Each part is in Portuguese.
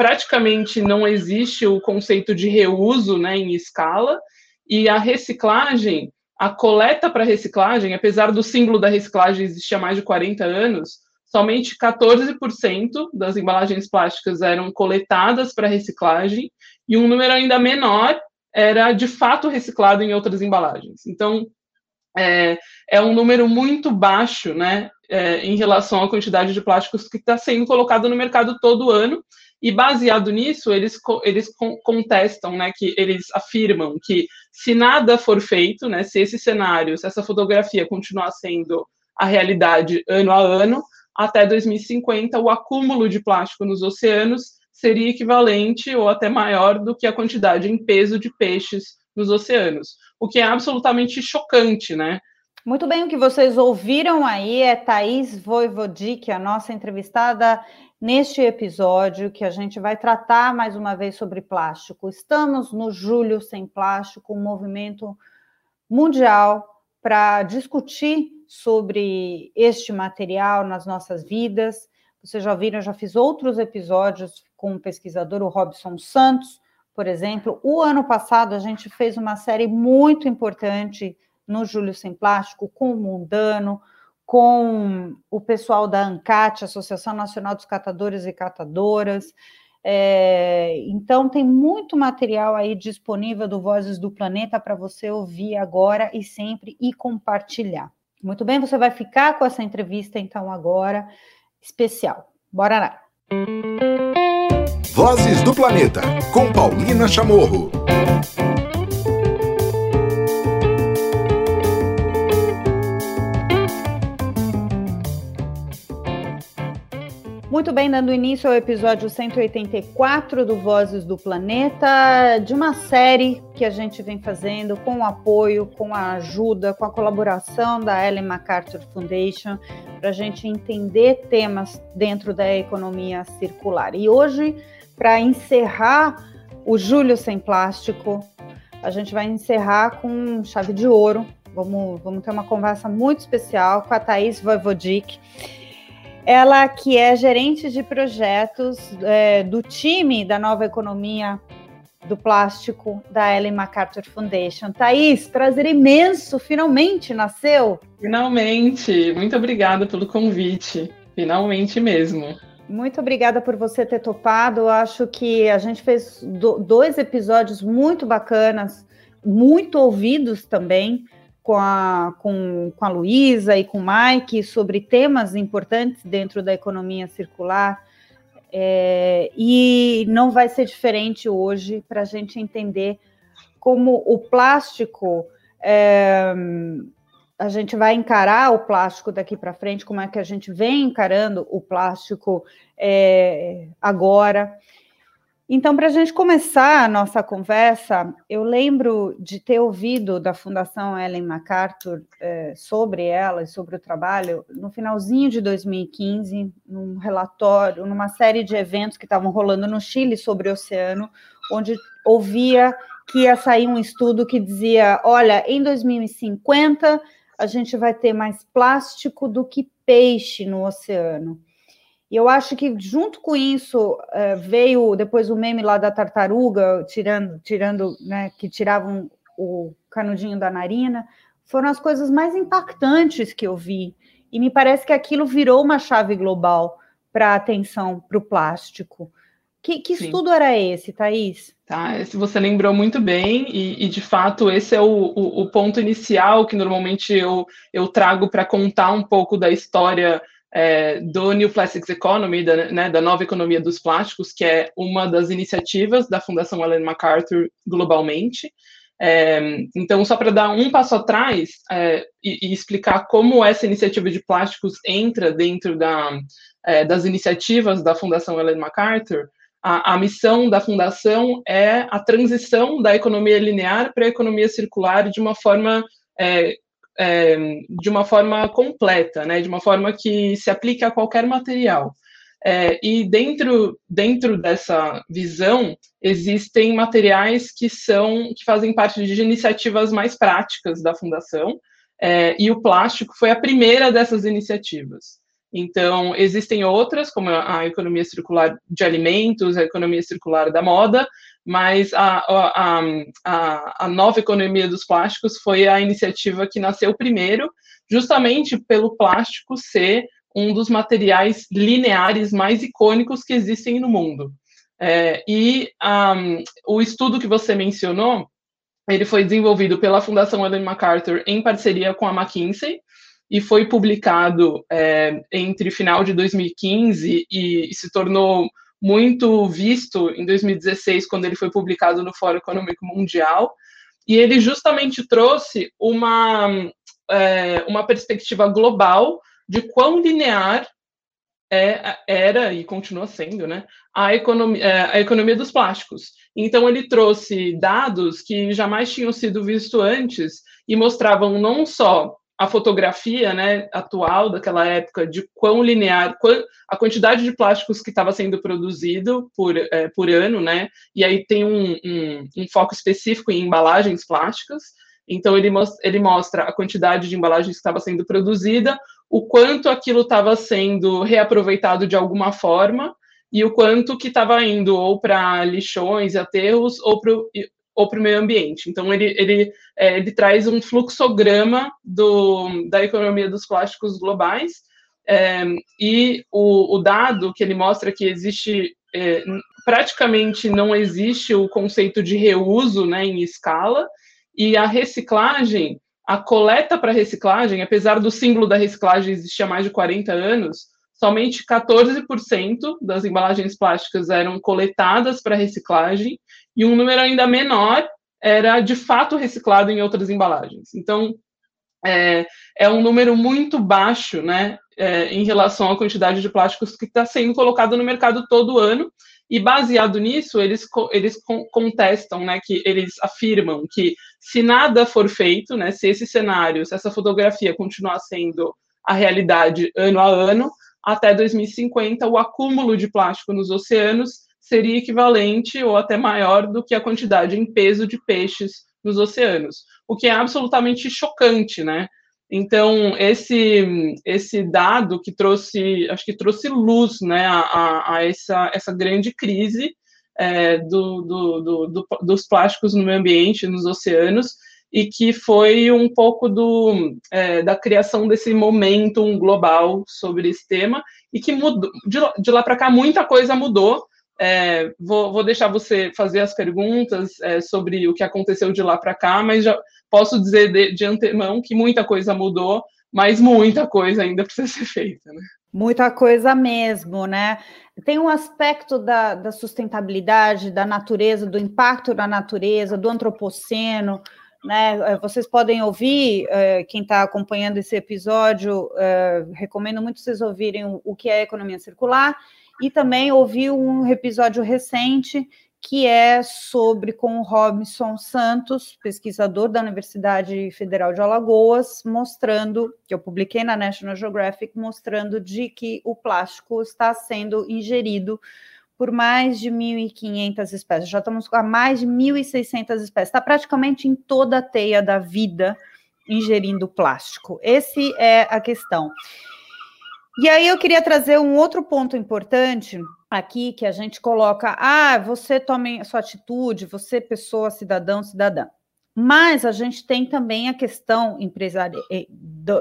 praticamente não existe o conceito de reuso né, em escala, e a reciclagem, a coleta para reciclagem, apesar do símbolo da reciclagem existir há mais de 40 anos, somente 14% das embalagens plásticas eram coletadas para reciclagem, e um número ainda menor era de fato reciclado em outras embalagens. Então, é, é um número muito baixo, né, é, em relação à quantidade de plásticos que está sendo colocado no mercado todo ano. E baseado nisso, eles, eles contestam, né, que eles afirmam que se nada for feito, né, se esse cenário, se essa fotografia continuar sendo a realidade ano a ano, até 2050 o acúmulo de plástico nos oceanos seria equivalente ou até maior do que a quantidade em peso de peixes nos oceanos, o que é absolutamente chocante, né? Muito bem, o que vocês ouviram aí é Thaís Voivodic, a nossa entrevistada neste episódio, que a gente vai tratar mais uma vez sobre plástico. Estamos no Julho Sem Plástico, um movimento mundial para discutir sobre este material nas nossas vidas. Vocês já viram, eu já fiz outros episódios com o pesquisador, o Robson Santos, por exemplo. O ano passado a gente fez uma série muito importante no Júlio Sem Plástico com o Mundano, com o pessoal da ANCAT, Associação Nacional dos Catadores e Catadoras. É, então, tem muito material aí disponível do Vozes do Planeta para você ouvir agora e sempre e compartilhar. Muito bem, você vai ficar com essa entrevista, então, agora, especial. Bora lá! Vozes do Planeta, com Paulina Chamorro. Muito bem, dando início ao episódio 184 do Vozes do Planeta, de uma série que a gente vem fazendo com o apoio, com a ajuda, com a colaboração da Ellen MacArthur Foundation, para a gente entender temas dentro da economia circular. E hoje, para encerrar o Julho Sem Plástico, a gente vai encerrar com chave de ouro. Vamos, vamos ter uma conversa muito especial com a Thaís Voivodic ela que é gerente de projetos é, do time da nova economia do plástico da Ellen MacArthur Foundation. Thaís, prazer imenso, finalmente nasceu. Finalmente, muito obrigada pelo convite, finalmente mesmo. Muito obrigada por você ter topado. Acho que a gente fez dois episódios muito bacanas, muito ouvidos também com a, com, com a Luísa e com o Mike sobre temas importantes dentro da economia circular. É, e não vai ser diferente hoje para a gente entender como o plástico, é, a gente vai encarar o plástico daqui para frente, como é que a gente vem encarando o plástico é, agora. Então, para a gente começar a nossa conversa, eu lembro de ter ouvido da Fundação Ellen MacArthur é, sobre ela e sobre o trabalho no finalzinho de 2015, num relatório, numa série de eventos que estavam rolando no Chile sobre o oceano, onde ouvia que ia sair um estudo que dizia: olha, em 2050 a gente vai ter mais plástico do que peixe no oceano. E eu acho que junto com isso é, veio depois o meme lá da tartaruga, tirando, tirando, né, que tiravam o canudinho da narina, foram as coisas mais impactantes que eu vi. E me parece que aquilo virou uma chave global para a atenção para o plástico. Que, que estudo era esse, Thaís? Tá, esse você lembrou muito bem, e, e de fato esse é o, o, o, ponto inicial que normalmente eu, eu trago para contar um pouco da história é, do New Plastics Economy, da, né, da nova economia dos plásticos, que é uma das iniciativas da Fundação Ellen MacArthur globalmente. É, então, só para dar um passo atrás é, e, e, explicar como essa iniciativa de plásticos entra dentro da, é, das iniciativas da Fundação Ellen MacArthur, a, a, missão da fundação é a transição da economia linear para a economia circular de uma forma é, é, de uma forma completa, né, de uma forma que se aplique a qualquer material. É, e dentro, dentro dessa visão existem materiais que são que fazem parte de iniciativas mais práticas da fundação é, e o plástico foi a primeira dessas iniciativas. Então, existem outras, como a economia circular de alimentos, a economia circular da moda, mas a, a, a, a, nova economia dos plásticos foi a iniciativa que nasceu primeiro, justamente pelo plástico ser um dos materiais lineares mais icônicos que existem no mundo. É, e um, o estudo que você mencionou, ele foi desenvolvido pela Fundação Ellen MacArthur em parceria com a McKinsey, e foi publicado é, entre final de 2015 e, e se tornou muito visto em 2016, quando ele foi publicado no Fórum Econômico Mundial, e ele justamente trouxe uma, é, uma perspectiva global de quão linear é, era e continua sendo né, a, economia, é, a economia dos plásticos. Então, ele trouxe dados que jamais tinham sido vistos antes e mostravam não só a fotografia né, atual daquela época de quão linear, a quantidade de plásticos que estava sendo produzido por, é, por ano, né? E aí tem um, um, um, foco específico em embalagens plásticas. Então ele, ele mostra a quantidade de embalagens que estava sendo produzida, o quanto aquilo estava sendo reaproveitado de alguma forma e o quanto que estava indo ou para lixões e aterros ou para ou para o meio ambiente. Então, ele, ele, é, ele traz um fluxograma do, da economia dos plásticos globais, é, e o, o, dado que ele mostra que existe, é, praticamente não existe o conceito de reuso né, em escala, e a reciclagem, a coleta para reciclagem, apesar do símbolo da reciclagem existir há mais de 40 anos, somente 14% das embalagens plásticas eram coletadas para reciclagem e um número ainda menor era de fato reciclado em outras embalagens. Então, é, é um número muito baixo, né, é, em relação à quantidade de plásticos que está sendo colocado no mercado todo ano. E baseado nisso, eles, eles contestam, né, que eles afirmam que se nada for feito, né, se esse cenário, se essa fotografia continuar sendo a realidade ano a ano, até 2050 o acúmulo de plástico nos oceanos seria equivalente ou até maior do que a quantidade em peso de peixes nos oceanos, o que é absolutamente chocante, né? Então, esse, esse dado que trouxe, acho que trouxe luz né, a, a essa, essa grande crise é, do, do, do, dos plásticos no meio ambiente, nos oceanos, e que foi um pouco do, é, da criação desse momentum global sobre esse tema, e que mudou, de, de lá para cá muita coisa mudou. É, vou, vou, deixar você fazer as perguntas é, sobre o que aconteceu de lá para cá, mas já posso dizer de, de, antemão que muita coisa mudou, mas muita coisa ainda precisa ser feita. Né? Muita coisa mesmo, né? Tem um aspecto da, da sustentabilidade, da natureza, do impacto na natureza, do antropoceno, né? Eh, vocês podem ouvir, eh, quem está acompanhando esse episódio, eh, recomendo muito vocês ouvirem o, que é economia circular e também ouvir um episódio recente que é sobre com o Robson Santos, pesquisador da Universidade Federal de Alagoas, mostrando, que eu publiquei na National Geographic, mostrando de que o plástico está sendo ingerido por mais de 1.500 espécies. Já estamos com mais de 1.600 espécies. Está praticamente em toda a teia da vida ingerindo plástico. Esse é a questão. E aí eu queria trazer um outro ponto importante aqui que a gente coloca: ah, você tome sua atitude, você pessoa, cidadão, cidadã. Mas a gente tem também a questão eh,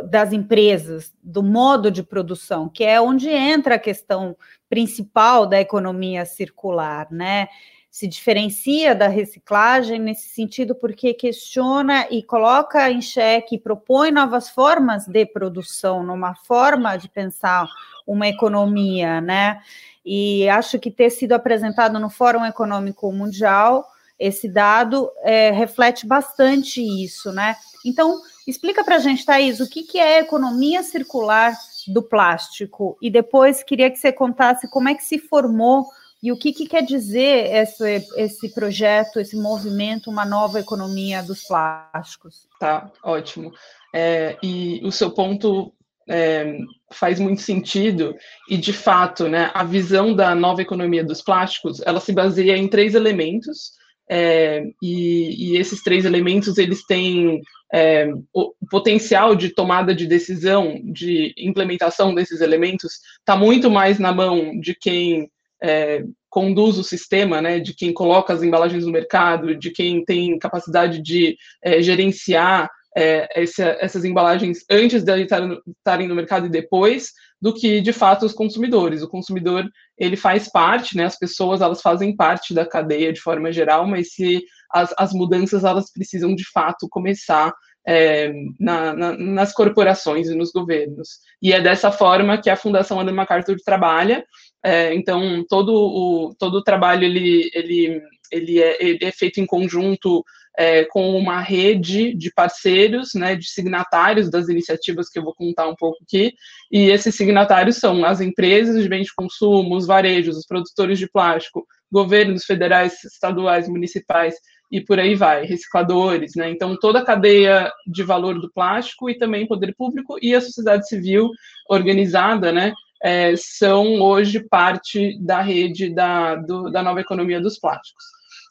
das empresas, do modo de produção, que é onde entra a questão principal da economia circular, né? Se diferencia da reciclagem nesse sentido, porque questiona e coloca em xeque, propõe novas formas de produção, numa forma de pensar uma economia, né? E acho que ter sido apresentado no Fórum Econômico Mundial esse dado é, reflete bastante isso, né? Então, explica para a gente, Thaís, o que, que é a economia circular do plástico? E depois queria que você contasse como é que se formou e o que, que quer dizer esse, esse projeto, esse movimento, uma nova economia dos plásticos? Tá, ótimo. É, e o seu ponto é, faz muito sentido e de fato, né, a visão da nova economia dos plásticos, ela se baseia em três elementos é, e, e, esses três elementos eles têm é, o potencial de tomada de decisão, de implementação desses elementos, está muito mais na mão de quem é, conduz o sistema, né, de quem coloca as embalagens no mercado, de quem tem capacidade de é, gerenciar é, essa, essas embalagens antes de estarem no mercado e depois, do que de fato os consumidores. O consumidor ele faz parte, né, as pessoas elas fazem parte da cadeia de forma geral, mas se as, as mudanças elas precisam de fato começar é, na, na, nas corporações e nos governos. E é dessa forma que a Fundação Ellen MacArthur trabalha. É, então, todo o, todo o trabalho ele, ele, ele, é, ele é feito em conjunto é, com uma rede de parceiros, né, de signatários das iniciativas que eu vou contar um pouco aqui, e esses signatários são as empresas de bens de consumo, os varejos, os produtores de plástico, governos federais, estaduais, municipais, e por aí vai, recicladores, né? Então, toda a cadeia de valor do plástico e também poder público e a sociedade civil organizada, né? É, são hoje parte da rede da, do, da nova economia dos plásticos.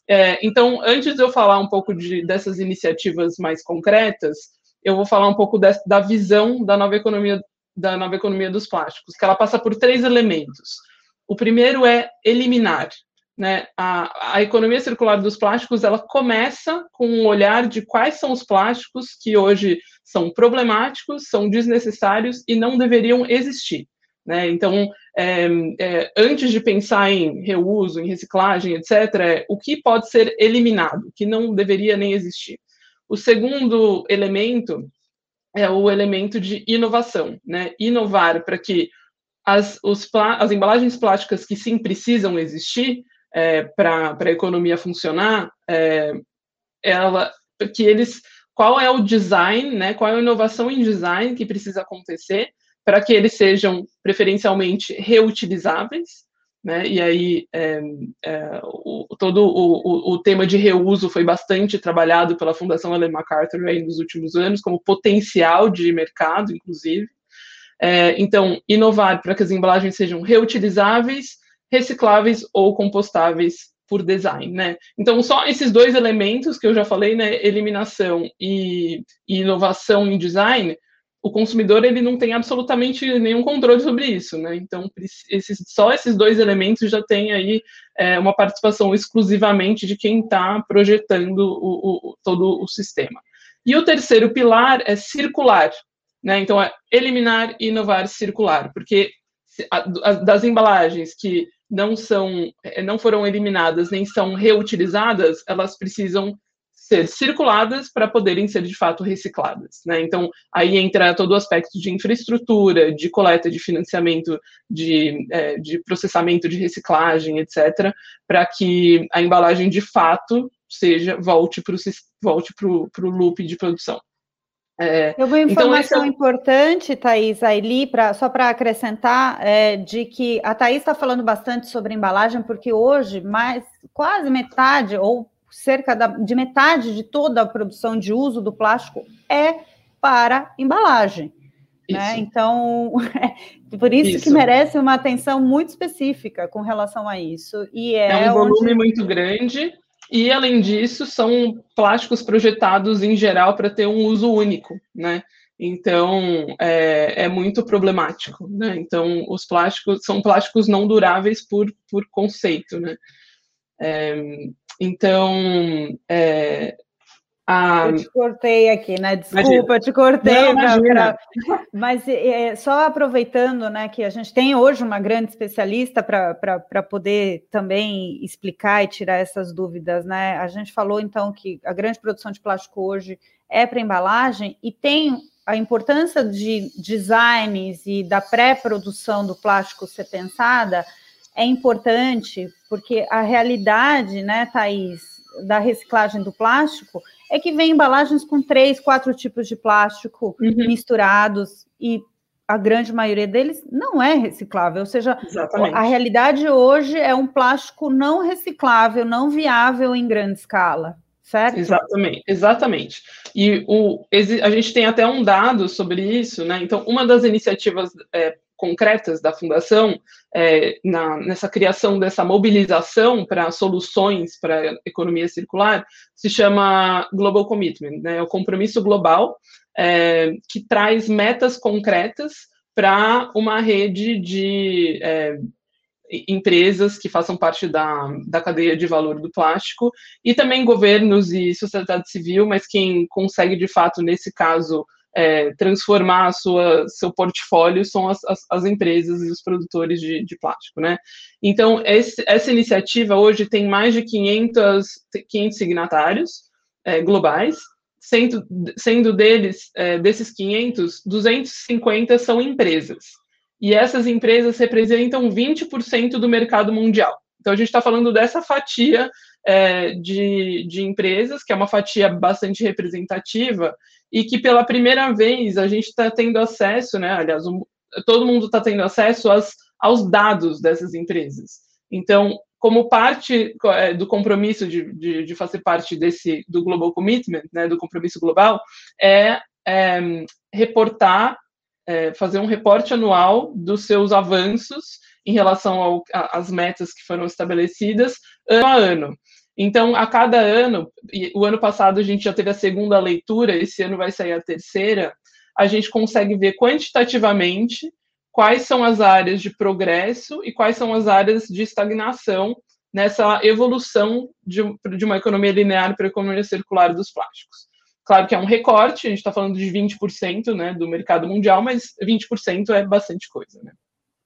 É, então, antes de eu falar um pouco de, dessas iniciativas mais concretas, eu vou falar um pouco de, da visão da nova economia da nova economia dos plásticos, que ela passa por três elementos. O primeiro é eliminar, né, a, a, economia circular dos plásticos ela começa com um olhar de quais são os plásticos que hoje são problemáticos, são desnecessários e não deveriam existir. Né? Então, é, é, antes de pensar em reuso, em reciclagem, etc., é, o que pode ser eliminado, que não deveria nem existir. O segundo elemento é o elemento de inovação, né? inovar para que as, os, as embalagens plásticas que sim precisam existir, é, para a economia funcionar, é, ela, que eles, qual é o design, né, qual é a inovação em design que precisa acontecer para que eles sejam preferencialmente reutilizáveis, né, e aí é, é, o, todo o, o, o, tema de reuso foi bastante trabalhado pela Fundação Ellen MacArthur aí nos últimos anos, como potencial de mercado, inclusive. É, então, inovar para que as embalagens sejam reutilizáveis, recicláveis ou compostáveis por design, né? Então, só esses dois elementos que eu já falei, né, eliminação e, e, inovação em design, o consumidor ele não tem absolutamente nenhum controle sobre isso, né? Então, esses, só esses dois elementos já tem aí é, uma participação exclusivamente de quem está projetando o, o, todo o sistema. E o terceiro pilar é circular, né? Então, é eliminar e inovar circular, porque das embalagens que não são, eh, não foram eliminadas nem são reutilizadas, elas precisam ser circuladas para poderem ser de fato recicladas, né? Então aí entra todo o aspecto de infraestrutura, de coleta de financiamento, de, é, de processamento de reciclagem, etc., para que a embalagem de fato seja volte para o volte pro loop de produção. É, Eu uma então, informação então, importante, Thaís, aí, pra, só para acrescentar, é, de que a Thaís está falando bastante sobre embalagem, porque hoje mais quase metade, ou cerca da, de metade de toda a produção de uso do plástico é para embalagem. Né? Então, por isso, isso, que merece uma atenção muito específica com relação a isso. E é, é um volume onde... muito grande e, além disso, são plásticos projetados em geral para ter um uso único, né? Então, é, é, muito problemático, né? Então, os plásticos são plásticos não duráveis por, por conceito, né? É, então, é, ah, eu te cortei aqui, né? Desculpa, eu te cortei. Não, pra, pra... Mas é, só aproveitando, né, que a gente tem hoje uma grande especialista para poder também explicar e tirar essas dúvidas, né? A gente falou então que a grande produção de plástico hoje é para embalagem e tem a importância de designs e da pré-produção do plástico ser pensada é importante, porque a realidade, né, Thaís, da reciclagem do plástico é que vem embalagens com três, quatro tipos de plástico uhum. misturados e a grande maioria deles não é reciclável, ou seja, Exatamente. a realidade hoje é um plástico não reciclável, não viável em grande escala, certo? Exatamente, exatamente. E o, a gente tem até um dado sobre isso, né? Então, uma das iniciativas é, concretas da fundação é, na, nessa criação dessa mobilização para soluções para economia circular se chama Global Commitment, né, é o compromisso global é, que traz metas concretas para uma rede de é, empresas que façam parte da, da cadeia de valor do plástico e também governos e sociedade civil, mas quem consegue de fato nesse caso é, transformar a sua, seu portfólio são as, as, as empresas e os produtores de, de plástico, né? Então, esse, essa iniciativa hoje tem mais de 500, 500 signatários é, globais, sendo, sendo deles, é, desses 500, 250 são empresas. E essas empresas representam 20% do mercado mundial. Então, a gente está falando dessa fatia é, de, de empresas, que é uma fatia bastante representativa, e que pela primeira vez a gente está tendo acesso, né? Aliás, um, todo mundo está tendo acesso às, aos dados dessas empresas. Então, como parte é, do compromisso de, de, de, fazer parte desse do Global Commitment, né, do compromisso global, é, é reportar, é, fazer um reporte anual dos seus avanços em relação às metas que foram estabelecidas ano a ano. Então, a cada ano, o ano passado a gente já teve a segunda leitura, esse ano vai sair a terceira, a gente consegue ver quantitativamente quais são as áreas de progresso e quais são as áreas de estagnação nessa evolução de, de uma economia linear para a economia circular dos plásticos. Claro que é um recorte, a gente está falando de 20% né, do mercado mundial, mas 20% é bastante coisa. Né?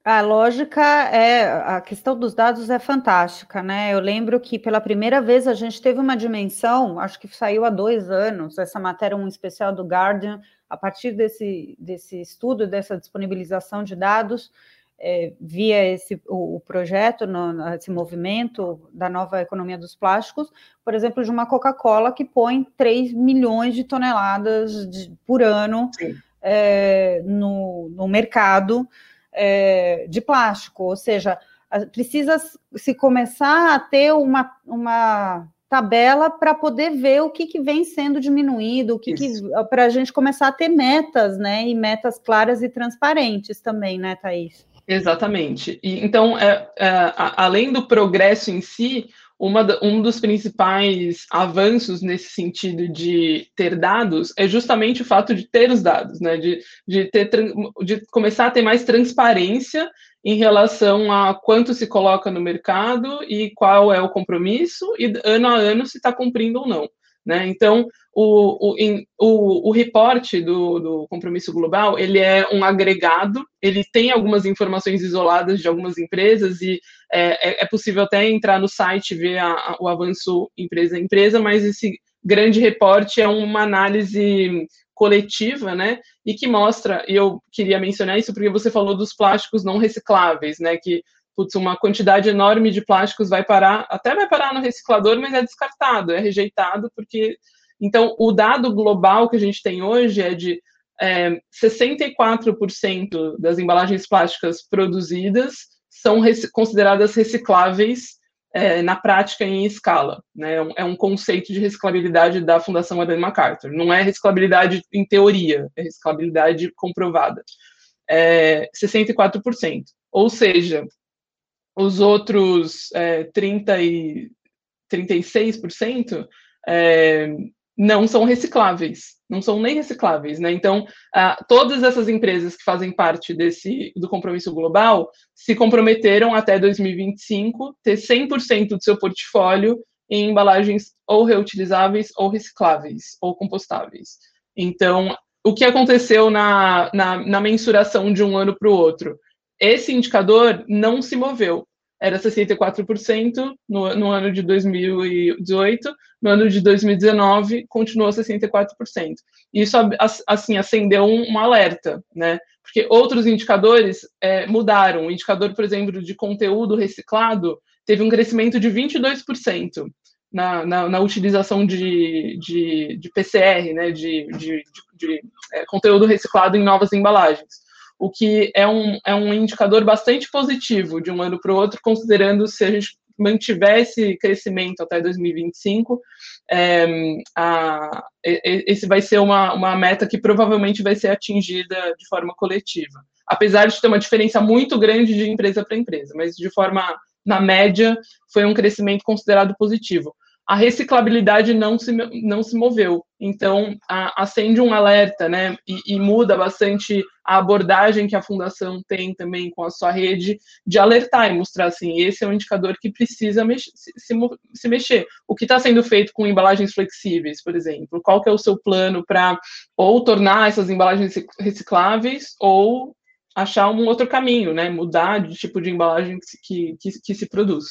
A lógica é, a questão dos dados é fantástica, né? Eu lembro que pela primeira vez a gente teve uma dimensão, acho que saiu há dois anos, essa matéria, um especial do Guardian, a partir desse, desse estudo, dessa disponibilização de dados, é, via esse, o, o projeto, no, esse movimento da nova economia dos plásticos, por exemplo, de uma Coca-Cola que põe 3 milhões de toneladas de, por ano é, no, no mercado é, de plástico, ou seja, precisa se começar a ter uma, uma tabela para poder ver o que, que vem sendo diminuído, o que, que para a gente começar a ter metas, né? E metas claras e transparentes também, né, Thaís? Exatamente. E, então, é, é, além do progresso em si, uma, um dos principais avanços nesse sentido de ter dados é justamente o fato de ter os dados, né? de, de, ter, de começar a ter mais transparência em relação a quanto se coloca no mercado e qual é o compromisso, e ano a ano se está cumprindo ou não. Né? Então, o, o, o, o reporte do, do, compromisso global, ele é um agregado, ele tem algumas informações isoladas de algumas empresas e é, é, é possível até entrar no site ver a, a, o avanço empresa a empresa, mas esse grande reporte é uma análise coletiva, né, e que mostra, e eu queria mencionar isso porque você falou dos plásticos não recicláveis, né, que putz, uma quantidade enorme de plásticos vai parar, até vai parar no reciclador, mas é descartado, é rejeitado, porque. Então, o dado global que a gente tem hoje é de é, 64% das embalagens plásticas produzidas são rec consideradas recicláveis é, na prática em escala. Né? É um conceito de reciclabilidade da Fundação Ellen MacArthur. Não é reciclabilidade em teoria, é reciclabilidade comprovada. É 64%. Ou seja, os outros é, 30 e 36% é, não são recicláveis, não são nem recicláveis, né? Então, todas essas empresas que fazem parte desse do compromisso global se comprometeram até 2025 ter 100% do seu portfólio em embalagens ou reutilizáveis ou recicláveis ou compostáveis. Então, o que aconteceu na, na, na mensuração de um ano para o outro? esse indicador não se moveu. Era 64% no, no ano de 2018, no ano de 2019 continuou 64%. Isso, assim, acendeu um, um alerta, né? Porque outros indicadores é, mudaram. O indicador, por exemplo, de conteúdo reciclado teve um crescimento de 22%. Na, na, na, utilização de, de, de, PCR, né, de, de, de é, conteúdo reciclado em novas embalagens o que é um, é um indicador bastante positivo de um ano para o outro, considerando se a gente mantiver esse crescimento até 2025, é, a, esse vai ser uma, uma meta que provavelmente vai ser atingida de forma coletiva. Apesar de ter uma diferença muito grande de empresa para empresa, mas de forma, na média, foi um crescimento considerado positivo a reciclabilidade não se, não se moveu. Então, a, acende um alerta, né? E, e, muda bastante a abordagem que a fundação tem também com a sua rede de alertar e mostrar assim: esse é um indicador que precisa mex se, se, se, mexer. O que está sendo feito com embalagens flexíveis, por exemplo? Qual que é o seu plano para ou tornar essas embalagens recicláveis ou achar um outro caminho, né? Mudar de tipo de embalagem que, que, que se produz.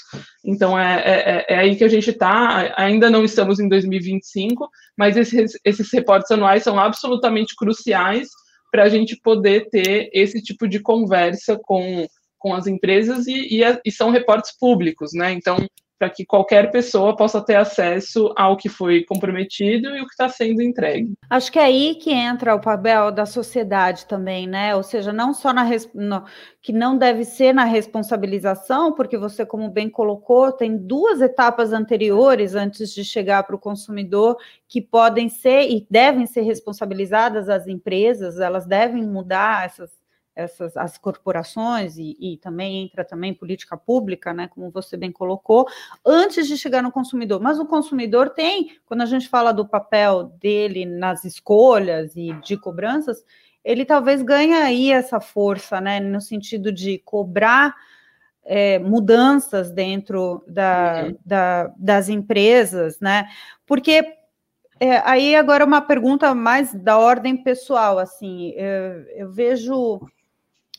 Então é, é, é, aí que a gente está. Ainda não estamos em 2025, mas esses, esses reportes anuais são absolutamente cruciais para a gente poder ter esse tipo de conversa com, com as empresas e, e, e são reportes públicos, né? Então para que qualquer pessoa possa ter acesso ao que foi comprometido e o que está sendo entregue. Acho que é aí que entra o papel da sociedade também, né? Ou seja, não só na no, que não deve ser na responsabilização, porque você, como bem colocou, tem duas etapas anteriores antes de chegar para o consumidor que podem ser e devem ser responsabilizadas as empresas, elas devem mudar essas essas as corporações e, e, também entra também política pública, né, como você bem colocou, antes de chegar no consumidor. Mas o consumidor tem, quando a gente fala do papel dele nas escolhas e de cobranças, ele talvez ganhe aí essa força, né, no sentido de cobrar é, mudanças dentro da, uhum. da, das empresas, né, porque é, aí agora uma pergunta mais da ordem pessoal, assim, eu, eu vejo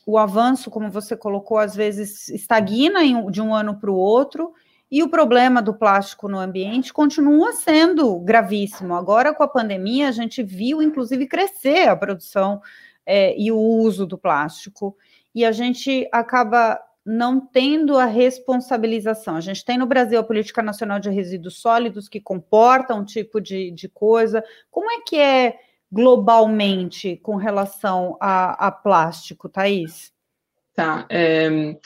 o avanço, como você colocou, às vezes estagna de um ano para o outro, e o problema do plástico no ambiente continua sendo gravíssimo. Agora, com a pandemia, a gente viu, inclusive, crescer a produção é, e o uso do plástico, e a gente acaba não tendo a responsabilização. A gente tem no Brasil a Política Nacional de Resíduos Sólidos, que comporta um tipo de, de coisa. Como é que é globalmente com relação a, a plástico, Thaís? Tá. É,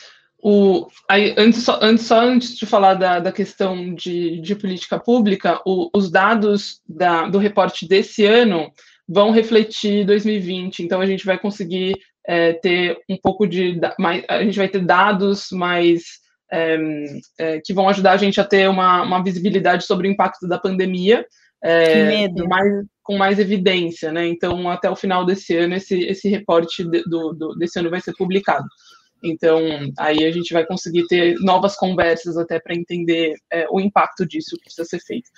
o, aí, antes, só, antes, só antes de falar da, da questão de, de política pública, o, os dados da, do reporte desse ano vão refletir 2020, então a gente vai conseguir é, ter um pouco de. Mais, a gente vai ter dados mais. É, é, que vão ajudar a gente a ter uma, uma visibilidade sobre o impacto da pandemia. É, com mais, com mais evidência, né? Então, até o final desse ano, esse, esse reporte do, do, desse ano vai ser publicado. Então, aí a gente vai conseguir ter novas conversas até para entender é, o impacto disso que precisa ser feito.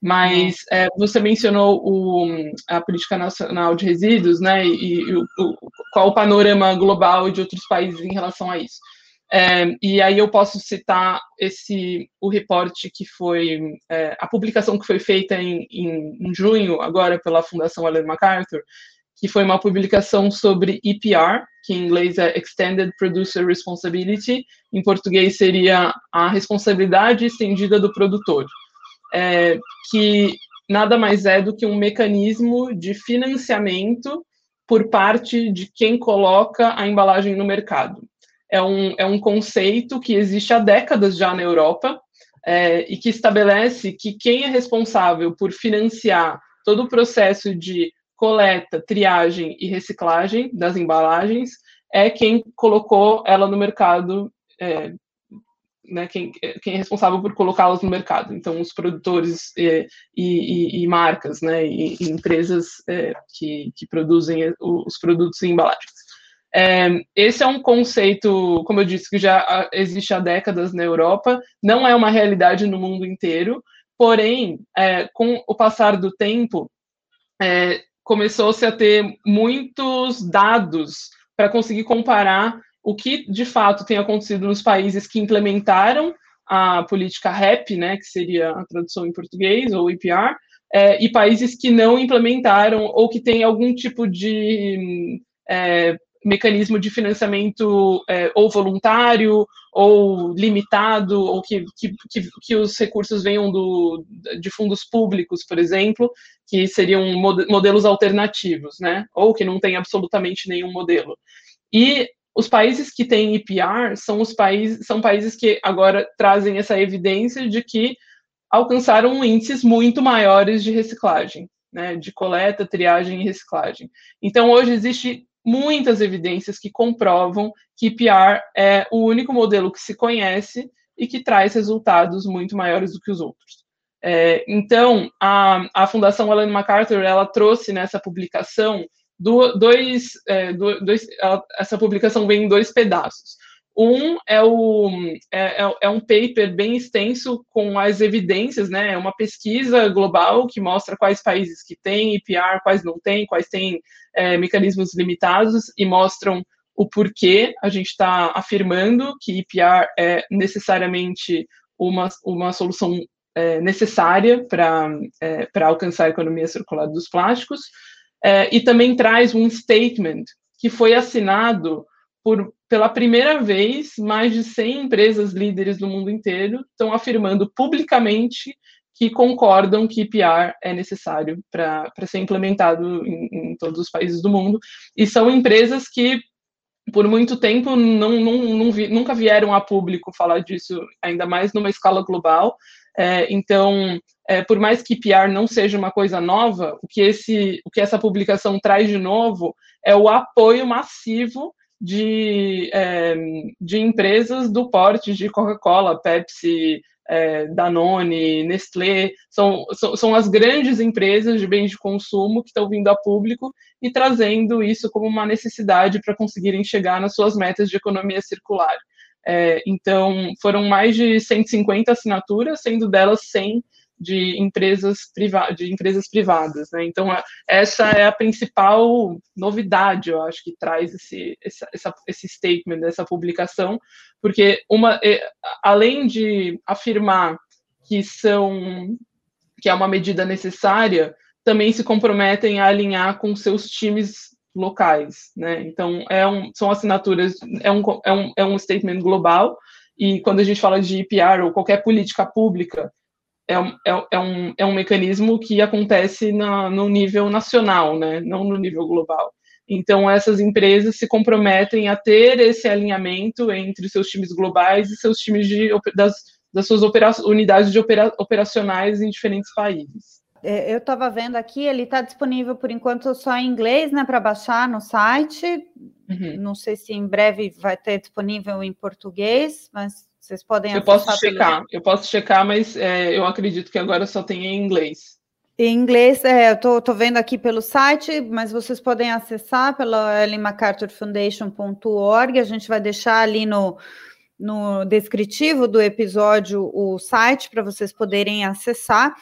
Mas é, você mencionou o, a política nacional de resíduos, né? E, e o, o, qual o panorama global de outros países em relação a isso. É, e aí eu posso citar esse o reporte que foi é, a publicação que foi feita em, em, em, junho agora pela Fundação Ellen MacArthur, que foi uma publicação sobre EPR, que em inglês é Extended Producer Responsibility, em português seria a responsabilidade estendida do produtor, é, que nada mais é do que um mecanismo de financiamento por parte de quem coloca a embalagem no mercado é um, é um conceito que existe há décadas já na Europa é, e que estabelece que quem é responsável por financiar todo o processo de coleta, triagem e reciclagem das embalagens é quem colocou ela no mercado, é, né, quem, quem, é responsável por colocá-las no mercado. Então, os produtores é, e, e, e, marcas, né, e, e empresas é, que, que produzem os produtos em embalagens. É, esse é um conceito, como eu disse, que já existe há décadas na Europa, não é uma realidade no mundo inteiro, porém, é, com o passar do tempo, é, começou-se a ter muitos dados para conseguir comparar o que de fato tem acontecido nos países que implementaram a política REP, né, que seria a tradução em português, ou IPR, é, e países que não implementaram ou que têm algum tipo de é, mecanismo de financiamento é, ou voluntário ou limitado, ou que, que, que, que, os recursos venham do, de fundos públicos, por exemplo, que seriam modelos alternativos, né? ou que não tem absolutamente nenhum modelo. E os países que têm IPR são os países são países que agora trazem essa evidência de que alcançaram índices muito maiores de reciclagem, né, de coleta, triagem e reciclagem. Então hoje existe muitas evidências que comprovam que IPR é o único modelo que se conhece e que traz resultados muito maiores do que os outros. É, então, a, a Fundação Ellen MacArthur ela trouxe nessa publicação do, dois, é, dois, essa publicação vem em dois pedaços. Um é, o, é, é, é um paper bem extenso com as evidências, né? É uma pesquisa global que mostra quais países que têm IPR, quais não têm, quais têm é, mecanismos limitados e mostram o porquê a gente está afirmando que IPR é necessariamente uma, uma solução é, necessária para é, alcançar a economia circular dos plásticos, é, e também traz um statement que foi assinado por, pela primeira vez, mais de 100 empresas líderes do mundo inteiro estão afirmando publicamente que concordam que IPR é necessário para ser implementado em, em, todos os países do mundo. E são empresas que, por muito tempo, não, não, não vi, nunca vieram a público falar disso, ainda mais numa escala global. É, então, é, por mais que IPR não seja uma coisa nova, o que, esse, o que essa publicação traz de novo é o apoio massivo de, é, de empresas do porte de Coca-Cola, Pepsi, é, Danone, Nestlé, são, são, são, as grandes empresas de bens de consumo que estão vindo a público e trazendo isso como uma necessidade para conseguirem chegar nas suas metas de economia circular. É, então, foram mais de 150 assinaturas, sendo delas 100 de empresas, priva de empresas privadas. Né? Então, essa é a principal novidade, eu acho, que traz esse, essa, esse statement dessa publicação, porque uma, além de afirmar que são que é uma medida necessária, também se comprometem a alinhar com seus times locais, né? Então é um, são assinaturas, é um, é, um, é um statement global e quando a gente fala de IPR ou qualquer política pública é um, é, é, um, é um mecanismo que acontece na, no nível nacional, né, não no nível global. Então, essas empresas se comprometem a ter esse alinhamento entre seus times globais e seus times de, das, das suas opera, unidades de opera, operacionais em diferentes países. É, eu estava vendo aqui, ele está disponível por enquanto só em inglês, né, para baixar no site. Uhum. Não sei se em breve vai ter disponível em português, mas vocês podem Eu posso checar, pelo... eu posso checar, mas é, eu acredito que agora só tem em inglês. Em inglês, é, eu tô, tô, vendo aqui pelo site, mas vocês podem acessar pela ellenmacarthurfoundation.org. A gente vai deixar ali no, no descritivo do episódio o site para vocês poderem acessar.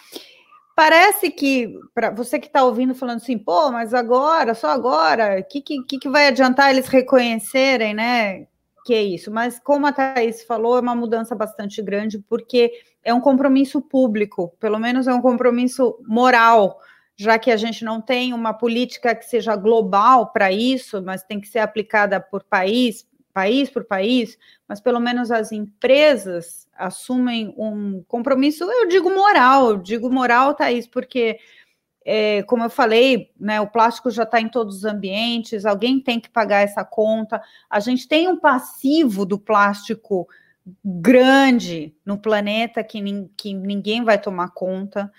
Parece que, para você que está ouvindo falando assim, pô, mas agora, só agora, o que, que, que vai adiantar eles reconhecerem, né? Que é isso, mas como a Thais falou, é uma mudança bastante grande, porque é um compromisso público, pelo menos é um compromisso moral, já que a gente não tem uma política que seja global para isso, mas tem que ser aplicada por país, país por país, mas pelo menos as empresas assumem um compromisso, eu digo moral, eu digo moral, Thaís, porque é, como eu falei, né, o plástico já está em todos os ambientes, alguém tem que pagar essa conta. A gente tem um passivo do plástico grande no planeta que, que ninguém vai tomar conta,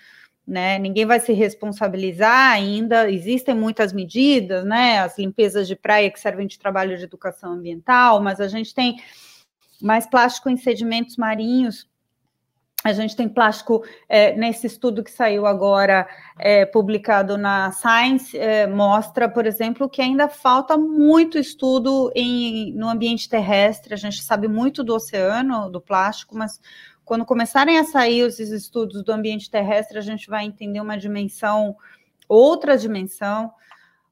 né? Ninguém vai se responsabilizar ainda. Existem muitas medidas, né? As limpezas de praia que servem de trabalho de educação ambiental, mas a gente tem mais plástico em sedimentos marinhos a gente tem plástico é, nesse estudo que saiu agora, é, publicado na Science, é, mostra, por exemplo, que ainda falta muito estudo em, no ambiente terrestre. A gente sabe muito do oceano, do plástico, mas quando começarem a sair os estudos do ambiente terrestre, a gente vai entender uma dimensão, outra dimensão.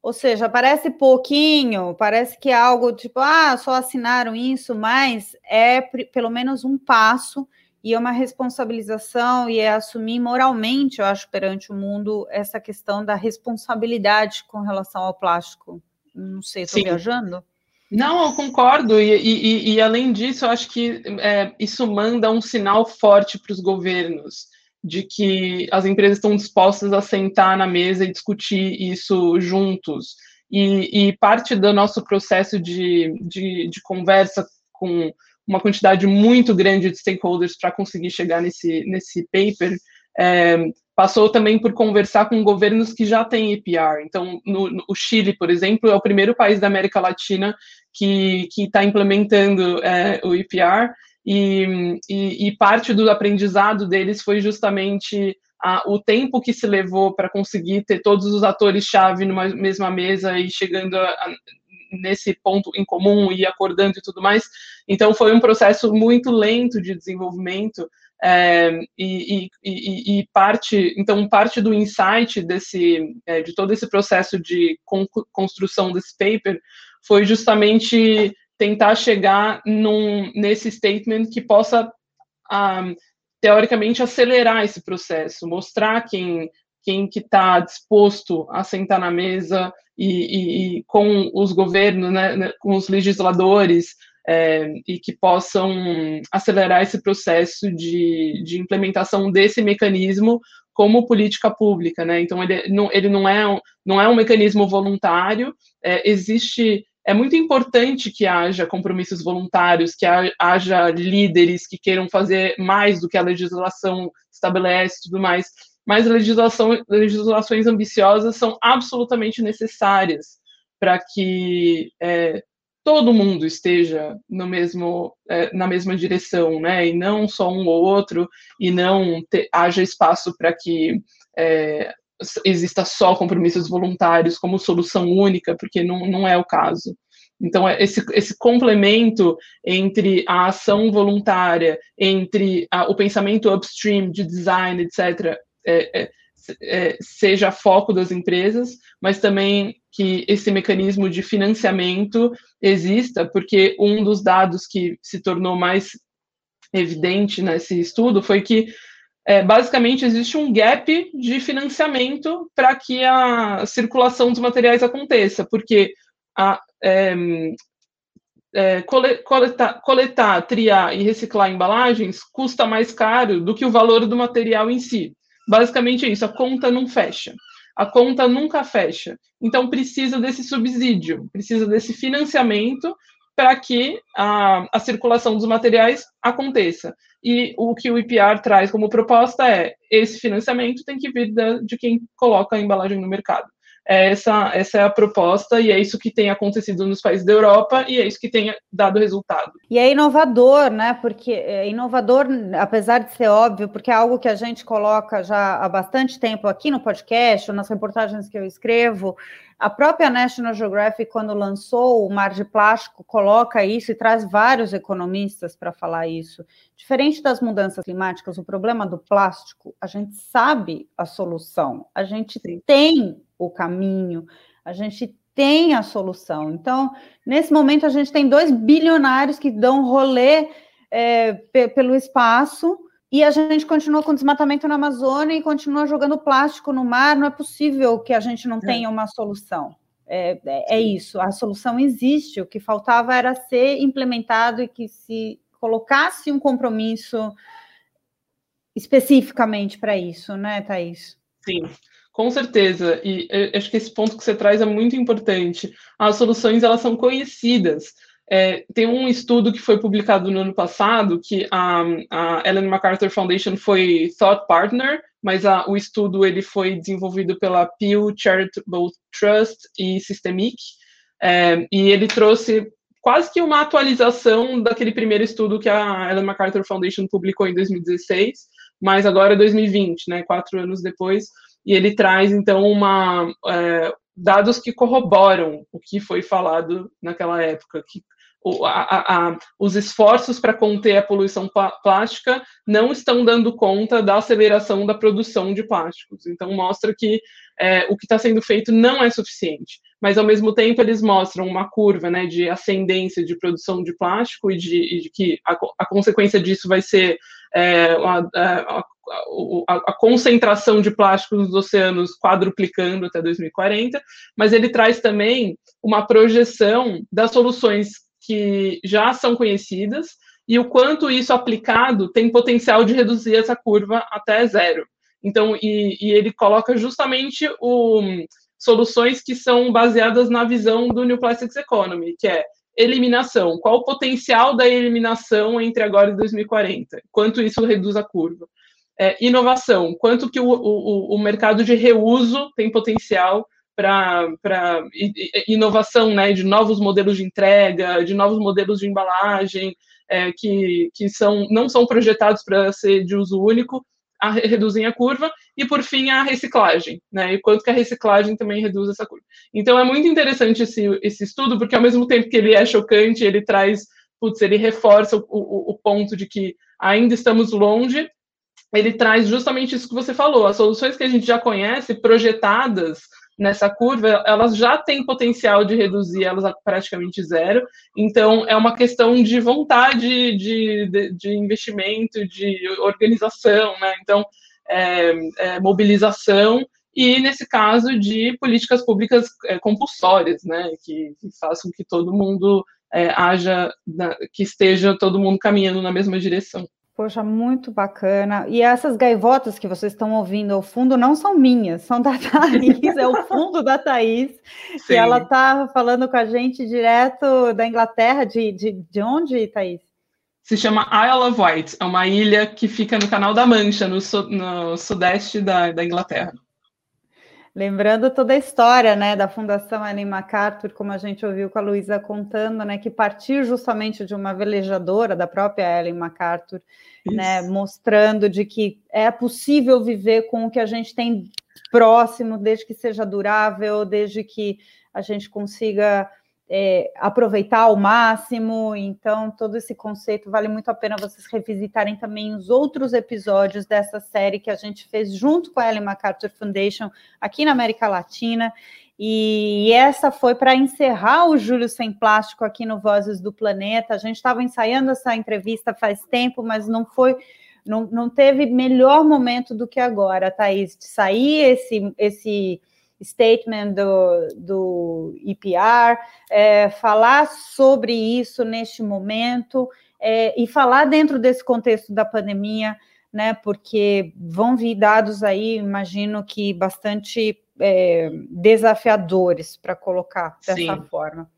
Ou seja, parece pouquinho, parece que é algo tipo, ah, só assinaram isso, mas é pelo menos um passo e é uma responsabilização e é assumir moralmente, eu acho, perante o mundo essa questão da responsabilidade com relação ao plástico. Não sei, estou viajando? Não, eu concordo, e, e, e, além disso, eu acho que é, isso manda um sinal forte para os governos de que as empresas estão dispostas a sentar na mesa e discutir isso juntos. e, e parte do nosso processo de, de, de conversa com uma quantidade muito grande de stakeholders para conseguir chegar nesse, nesse paper, é, passou também por conversar com governos que já têm EPR. Então, no, no, o Chile, por exemplo, é o primeiro país da América Latina que está implementando é, o EPR, e, e, e, parte do aprendizado deles foi justamente a, o tempo que se levou para conseguir ter todos os atores-chave numa mesma mesa e chegando a, a, nesse ponto em comum e acordando e tudo mais. Então, foi um processo muito lento de desenvolvimento. É, e, e, e, parte, então, parte do insight desse, é, de todo esse processo de con construção desse paper foi justamente tentar chegar num, nesse statement que possa, um, ah, teoricamente, acelerar esse processo, mostrar quem, quem que está disposto a sentar na mesa e, e, e com os governos, né, né, com os legisladores, é, e que possam acelerar esse processo de, de implementação desse mecanismo como política pública, né? Então ele não, ele não é um, não é um mecanismo voluntário, é, existe é muito importante que haja compromissos voluntários, que haja líderes que queiram fazer mais do que a legislação estabelece, tudo mais. Mas legislações ambiciosas são absolutamente necessárias para que é, todo mundo esteja no mesmo, é, na mesma direção, né? E não só um ou outro, e não te, haja espaço para que é, exista só compromissos voluntários como solução única, porque não, não é o caso. Então, é esse, esse complemento entre a ação voluntária, entre a, o pensamento upstream de design, etc., é, é, é, seja foco das empresas, mas também que esse mecanismo de financiamento exista, porque um dos dados que se tornou mais evidente nesse estudo foi que é, basicamente existe um gap de financiamento para que a circulação dos materiais aconteça, porque a, é, é, coletar, coletar, triar e reciclar embalagens custa mais caro do que o valor do material em si. Basicamente é isso, a conta não fecha. A conta nunca fecha. Então precisa desse subsídio, precisa desse financiamento para que a, a circulação dos materiais aconteça. E o que o IPR traz como proposta é esse financiamento tem que vir da, de quem coloca a embalagem no mercado. É essa, essa é a proposta e é isso que tem acontecido nos países da Europa e é isso que tem dado resultado. E é inovador, né? Porque é inovador, apesar de ser óbvio, porque é algo que a gente coloca já há bastante tempo aqui no podcast, nas reportagens que eu escrevo, a própria National Geographic, quando lançou o Mar de Plástico, coloca isso e traz vários economistas para falar isso. Diferente das mudanças climáticas, o problema do plástico, a gente sabe a solução, a gente Sim. tem o caminho, a gente tem a solução. Então, nesse momento, a gente tem dois bilionários que dão rolê é, pelo espaço e a gente continua com desmatamento na Amazônia e continua jogando plástico no mar. Não é possível que a gente não é. tenha uma solução. É, é, é, isso, a solução existe. O que faltava era ser implementado e que se colocasse um compromisso especificamente para isso, né, Thaís? Sim, com certeza. E acho que esse ponto que você traz é muito importante. As soluções elas são conhecidas. É, tem um estudo que foi publicado no ano passado que a, a Ellen MacArthur Foundation foi thought partner, mas a, o estudo ele foi desenvolvido pela Pew Charitable Trust e Systemic, é, e ele trouxe quase que uma atualização daquele primeiro estudo que a Ellen MacArthur Foundation publicou em 2016, mas agora é 2020, né, quatro anos depois, e ele traz então uma é, dados que corroboram o que foi falado naquela época, que a, a, os esforços para conter a poluição plástica não estão dando conta da aceleração da produção de plásticos. Então, mostra que é, o que está sendo feito não é suficiente. Mas, ao mesmo tempo, eles mostram uma curva né, de ascendência de produção de plástico e de, e de que a, a, consequência disso vai ser é, a, a, concentração de plásticos nos oceanos quadruplicando até 2040, mas ele traz também uma projeção das soluções que já são conhecidas e o quanto isso aplicado tem potencial de reduzir essa curva até zero. Então, e, e ele coloca justamente o, soluções que são baseadas na visão do New Plastics Economy, que é eliminação. Qual o potencial da eliminação entre agora e 2040? Quanto isso reduz a curva? É, inovação. Quanto que o, o, o mercado de reuso tem potencial para inovação, né, de novos modelos de entrega, de novos modelos de embalagem, é, que, que são, não são projetados para ser de uso único, a, reduzem a curva, e por fim a reciclagem, né? E quanto que a reciclagem também reduz essa curva. Então é muito interessante esse, esse estudo, porque ao mesmo tempo que ele é chocante, ele traz, putz, ele reforça o, o, o ponto de que ainda estamos longe, ele traz justamente isso que você falou, as soluções que a gente já conhece, projetadas nessa curva, elas já têm potencial de reduzir elas a praticamente zero. Então, é uma questão de vontade de, de, de investimento, de organização, né? Então, é, é, mobilização e, nesse caso, de políticas públicas é, compulsórias, né? Que, que, façam que todo mundo é, haja, que esteja todo mundo caminhando na mesma direção. Poxa, muito bacana. E essas gaivotas que vocês estão ouvindo ao fundo não são minhas, são da Thaís, é o fundo da Thaís, Sim. que ela está falando com a gente direto da Inglaterra. De, de, de onde, Thaís? Se chama Isle of Wight, é uma ilha que fica no Canal da Mancha, no, su, no sudeste da, da Inglaterra. Lembrando toda a história né, da Fundação Ellen MacArthur, como a gente ouviu com a Luísa contando, né, que partiu justamente de uma velejadora da própria Ellen MacArthur, né, mostrando de que é possível viver com o que a gente tem próximo, desde que seja durável, desde que a gente consiga é, aproveitar ao máximo. Então, todo esse conceito vale muito a pena vocês revisitarem também os outros episódios dessa série que a gente fez junto com a Ellen MacArthur Foundation aqui na América Latina. E essa foi para encerrar o Júlio Sem Plástico aqui no Vozes do Planeta. A gente estava ensaiando essa entrevista faz tempo, mas não foi. Não, não teve melhor momento do que agora, Thaís, de sair esse, esse statement do, do IPR, é, falar sobre isso neste momento é, e falar dentro desse contexto da pandemia, né? Porque vão vir dados aí, imagino que bastante é, desafiadores para colocar dessa Sim. forma.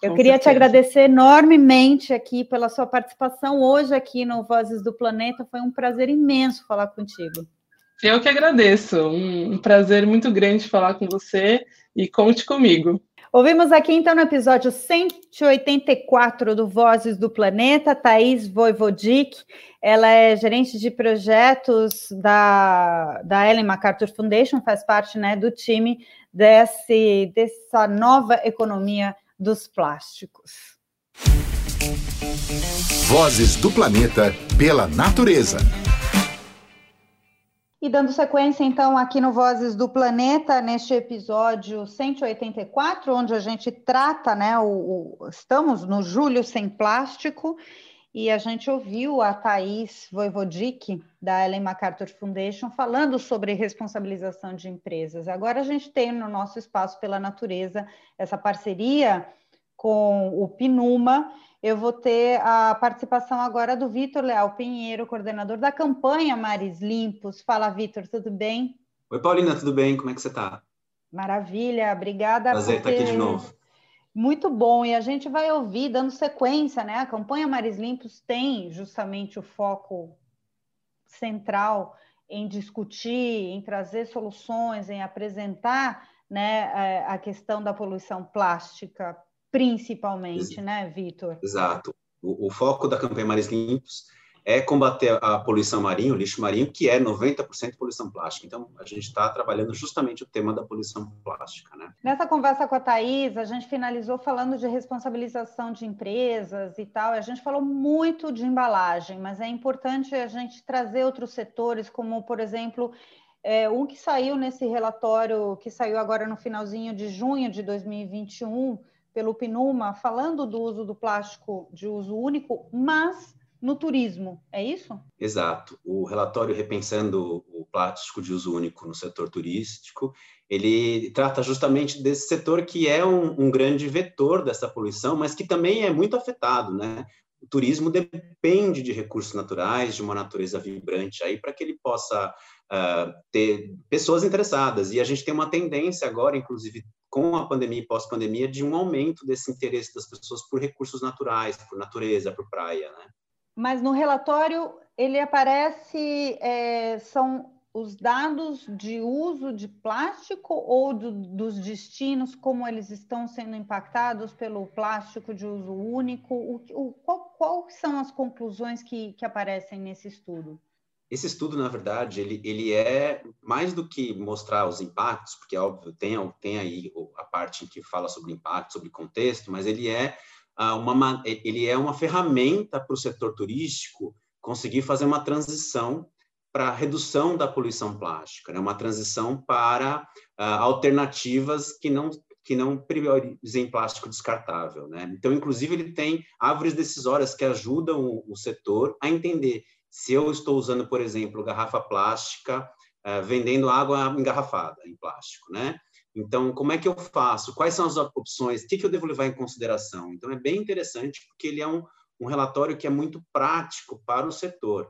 Eu Com queria certeza. te agradecer enormemente aqui pela sua participação hoje aqui no Vozes do Planeta. Foi um prazer imenso falar contigo. Eu que agradeço. Um prazer muito grande falar com você e conte comigo. Ouvimos aqui então no episódio 184 do Vozes do Planeta, Thaís Voivodic. Ela é gerente de projetos da, da Ellen MacArthur Foundation, faz parte né, do time desse, dessa nova economia dos plásticos. Vozes do Planeta pela Natureza. E dando sequência, então, aqui no Vozes do Planeta, neste episódio 184, onde a gente trata, né, o, o, estamos no Julho Sem Plástico, e a gente ouviu a Thais Voivodic, da Ellen MacArthur Foundation, falando sobre responsabilização de empresas. Agora a gente tem no nosso Espaço pela Natureza essa parceria com o Pinuma, eu vou ter a participação agora do Vitor Leal Pinheiro, coordenador da campanha Mares Limpos. Fala, Vitor, tudo bem? Oi, Paulina, tudo bem? Como é que você está? Maravilha, obrigada. Prazer estar ter... aqui de novo. Muito bom, e a gente vai ouvir, dando sequência, né? A campanha Mares Limpos tem justamente o foco central em discutir, em trazer soluções, em apresentar né, é, a questão da poluição plástica principalmente, né, Vitor? Exato. O, o, foco da campanha Mares Limpos é combater a poluição marinha, o lixo marinho, que é 90% poluição plástica. Então, a gente está trabalhando justamente o tema da poluição plástica. Né? Nessa conversa com a Thais, a gente finalizou falando de responsabilização de empresas e tal. A gente falou muito de embalagem, mas é importante a gente trazer outros setores, como, por exemplo, é, um que saiu nesse relatório, que saiu agora no finalzinho de junho de 2021, pelo PNUMA falando do uso do plástico de uso único, mas no turismo, é isso? Exato. O relatório Repensando o Plástico de Uso Único no Setor Turístico, ele trata justamente desse setor que é um, um grande vetor dessa poluição, mas que também é muito afetado, né? O turismo depende de recursos naturais, de uma natureza vibrante aí, para que ele possa uh, ter pessoas interessadas. E a gente tem uma tendência agora, inclusive com a pandemia e pós-pandemia, de um aumento desse interesse das pessoas por recursos naturais, por natureza, por praia, né? Mas no relatório ele aparece, é, são os dados de uso de plástico ou do, dos destinos, como eles estão sendo impactados pelo plástico de uso único? O, o, qual, quais são as conclusões que, que aparecem nesse estudo? Esse estudo, na verdade, ele, ele é mais do que mostrar os impactos, porque, é óbvio, tem, tem aí a parte que fala sobre impacto, sobre contexto, mas ele é, ah, uma, ele é uma ferramenta para o setor turístico conseguir fazer uma transição para redução da poluição plástica, né? uma transição para uh, alternativas que não que não priorizem plástico descartável, né? Então, inclusive, ele tem árvores decisórias que ajudam o, o setor a entender se eu estou usando, por exemplo, garrafa plástica, uh, vendendo água engarrafada em plástico, né? Então, como é que eu faço? Quais são as opções? O que, que eu devo levar em consideração? Então, é bem interessante porque ele é um, um relatório que é muito prático para o setor.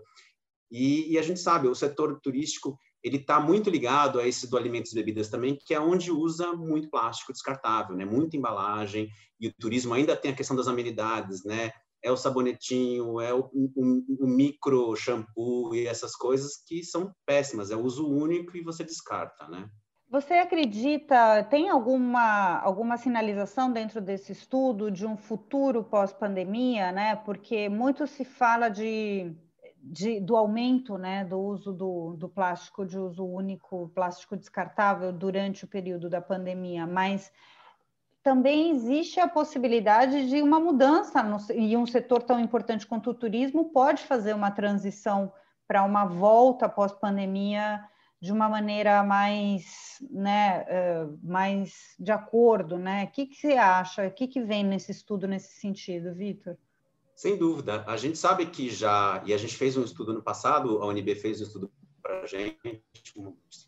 E, e a gente sabe, o setor turístico ele está muito ligado a esse do alimentos e bebidas também, que é onde usa muito plástico descartável, né? Muita embalagem e o turismo ainda tem a questão das amenidades, né? É o sabonetinho, é o, o, o micro shampoo e essas coisas que são péssimas. É uso único e você descarta, né? Você acredita, tem alguma, alguma sinalização dentro desse estudo de um futuro pós-pandemia, né? Porque muito se fala de de, do aumento né, do uso do, do plástico de uso único, plástico descartável durante o período da pandemia, mas também existe a possibilidade de uma mudança no, e um setor tão importante quanto o turismo pode fazer uma transição para uma volta pós-pandemia de uma maneira mais, né, uh, mais de acordo, né? O que, que você acha? O que, que vem nesse estudo nesse sentido, Vitor? Sem dúvida. A gente sabe que já, e a gente fez um estudo no passado, a UNB fez um estudo para a gente,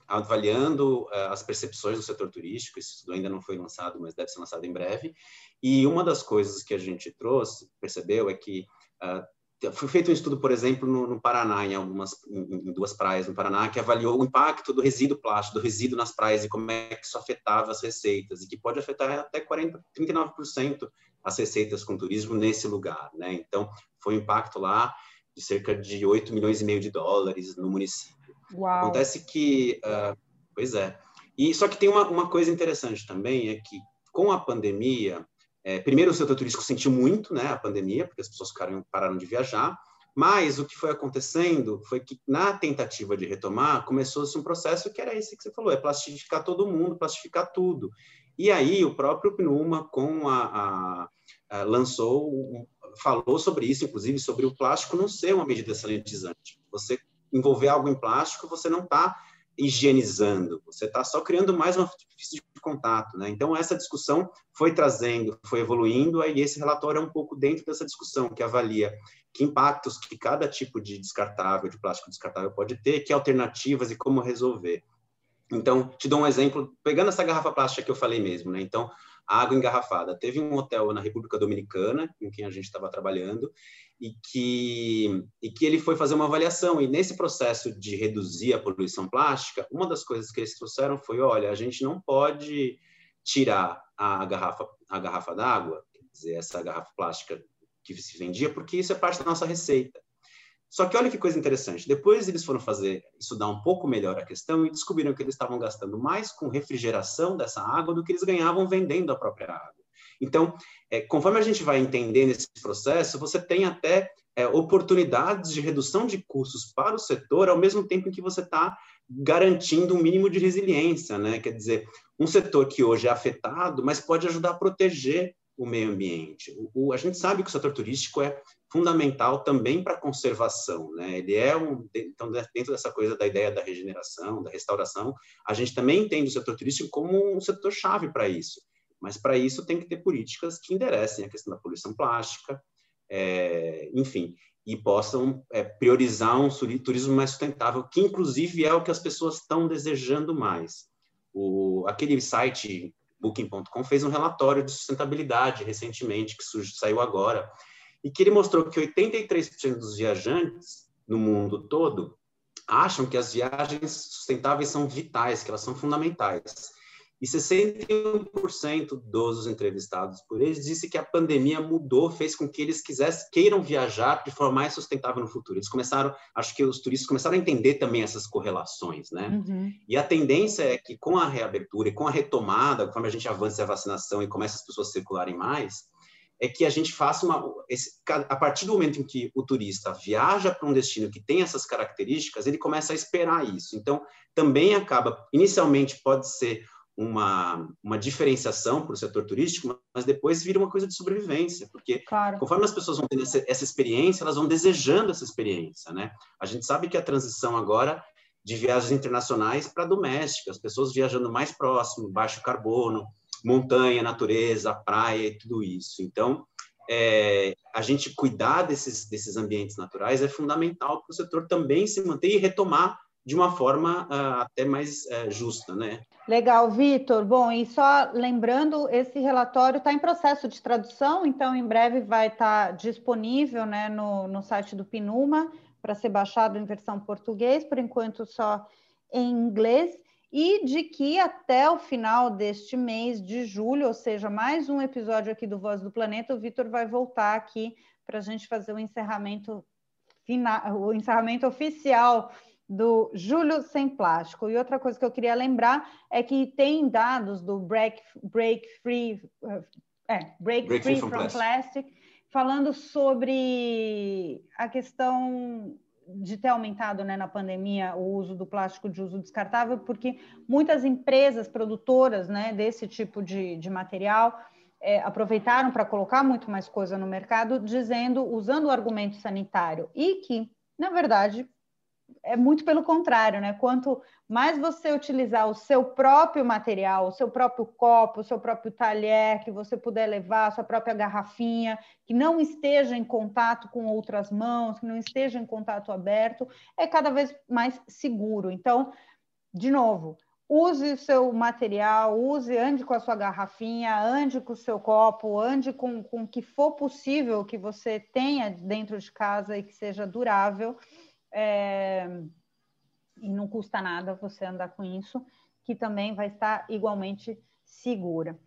avaliando uh, as percepções do setor turístico. Esse estudo ainda não foi lançado, mas deve ser lançado em breve. E uma das coisas que a gente trouxe, percebeu, é que uh, foi feito um estudo, por exemplo, no, no Paraná, em algumas, em, em, duas praias no Paraná, que avaliou o impacto do resíduo plástico, do resíduo nas praias e como é que isso afetava as receitas, e que pode afetar até 40, 39% as receitas com turismo nesse lugar, né? Então, foi um impacto lá de cerca de 8 milhões e meio de dólares no município. Uau. Acontece que, uh, pois é, e só que tem uma, uma coisa interessante também, é que com a pandemia, é, primeiro, o setor turístico sentiu muito né, a pandemia, porque as pessoas ficaram, pararam de viajar, mas o que foi acontecendo foi que, na tentativa de retomar, começou-se um processo que era esse que você falou, é plastificar todo mundo, plastificar tudo. E aí, o próprio PNUMA, com a, a, a lançou, falou sobre isso, inclusive, sobre o plástico não ser uma medida sanitizante. Você envolver algo em plástico, você não está higienizando, você está só criando mais uma superfície de contato, né? Então essa discussão foi trazendo, foi evoluindo, aí esse relatório é um pouco dentro dessa discussão que avalia que impactos que cada tipo de descartável, de plástico descartável pode ter, que alternativas e como resolver. Então, te dou um exemplo, pegando essa garrafa plástica que eu falei mesmo, né? Então, água engarrafada. Teve um hotel na República Dominicana, com quem a gente estava trabalhando, e que, e que ele foi fazer uma avaliação. E nesse processo de reduzir a poluição plástica, uma das coisas que eles trouxeram foi: olha, a gente não pode tirar a garrafa, a garrafa d'água, quer dizer, essa garrafa plástica que se vendia, porque isso é parte da nossa receita. Só que olha que coisa interessante. Depois eles foram fazer estudar um pouco melhor a questão e descobriram que eles estavam gastando mais com refrigeração dessa água do que eles ganhavam vendendo a própria água. Então, é, conforme a gente vai entendendo esse processo, você tem até é, oportunidades de redução de custos para o setor, ao mesmo tempo em que você está garantindo um mínimo de resiliência, né? Quer dizer, um setor que hoje é afetado, mas pode ajudar a proteger o meio ambiente. O, o, a gente sabe que o setor turístico é fundamental também para a conservação, né? Ele é um então dentro dessa coisa da ideia da regeneração, da restauração, a gente também entende o setor turístico como um setor chave para isso. Mas para isso tem que ter políticas que enderecem a questão da poluição plástica, é, enfim, e possam é, priorizar um turismo mais sustentável, que inclusive é o que as pessoas estão desejando mais. O, aquele site Booking.com fez um relatório de sustentabilidade recentemente, que saiu agora, e que ele mostrou que 83% dos viajantes no mundo todo acham que as viagens sustentáveis são vitais, que elas são fundamentais. E 61% dos entrevistados por eles disse que a pandemia mudou, fez com que eles quisessem, queiram viajar de forma mais sustentável no futuro. Eles começaram, acho que os turistas começaram a entender também essas correlações, né? Uhum. E a tendência é que com a reabertura e com a retomada, conforme a gente avança a vacinação e começa as pessoas a circularem mais, é que a gente faça uma. Esse, a partir do momento em que o turista viaja para um destino que tem essas características, ele começa a esperar isso. Então, também acaba, inicialmente pode ser uma, uma diferenciação para o setor turístico, mas depois vira uma coisa de sobrevivência, porque claro. conforme as pessoas vão tendo essa, essa experiência, elas vão desejando essa experiência, né? A gente sabe que a transição agora de viagens internacionais para domésticas, pessoas viajando mais próximo, baixo carbono, montanha, natureza, praia e tudo isso. Então, é, a gente cuidar desses, desses ambientes naturais é fundamental para o setor também se manter e retomar de uma forma uh, até mais uh, justa, né? Legal, Vitor. Bom, e só lembrando, esse relatório está em processo de tradução, então em breve vai estar tá disponível né, no, no site do Pinuma para ser baixado em versão português, por enquanto só em inglês e de que até o final deste mês de julho, ou seja, mais um episódio aqui do Voz do Planeta, o Vitor vai voltar aqui para a gente fazer o encerramento final, o encerramento oficial do Julho Sem Plástico. E outra coisa que eu queria lembrar é que tem dados do Break, break Free, é, break, break Free, from, from plastic. plastic, falando sobre a questão de ter aumentado né, na pandemia o uso do plástico de uso descartável, porque muitas empresas produtoras né, desse tipo de, de material é, aproveitaram para colocar muito mais coisa no mercado, dizendo, usando o argumento sanitário, e que, na verdade, é muito pelo contrário, né? Quanto mais você utilizar o seu próprio material, o seu próprio copo, o seu próprio talher, que você puder levar, a sua própria garrafinha, que não esteja em contato com outras mãos, que não esteja em contato aberto, é cada vez mais seguro. Então, de novo, use o seu material, use, ande com a sua garrafinha, ande com o seu copo, ande com, com o que for possível que você tenha dentro de casa e que seja durável é, e não custa nada você andar com isso, que também vai estar igualmente segura.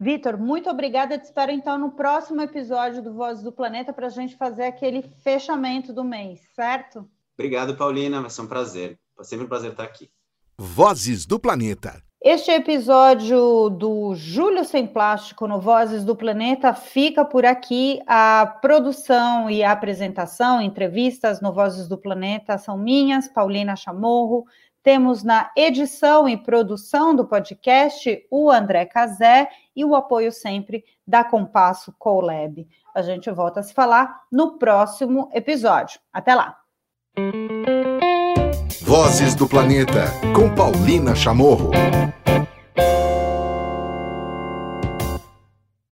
Vitor, muito obrigada. Te espero então no próximo episódio do Vozes do Planeta para a gente fazer aquele fechamento do mês, certo? Obrigado, Paulina. Vai ser um prazer. É sempre um prazer estar aqui. Vozes do Planeta. Este episódio do Júlio Sem Plástico no Vozes do Planeta fica por aqui. A produção e a apresentação, entrevistas no Vozes do Planeta são minhas, Paulina Chamorro. Temos na edição e produção do podcast o André Cazé e o apoio sempre da Compasso Colab. A gente volta a se falar no próximo episódio. Até lá! Vozes do Planeta, com Paulina Chamorro.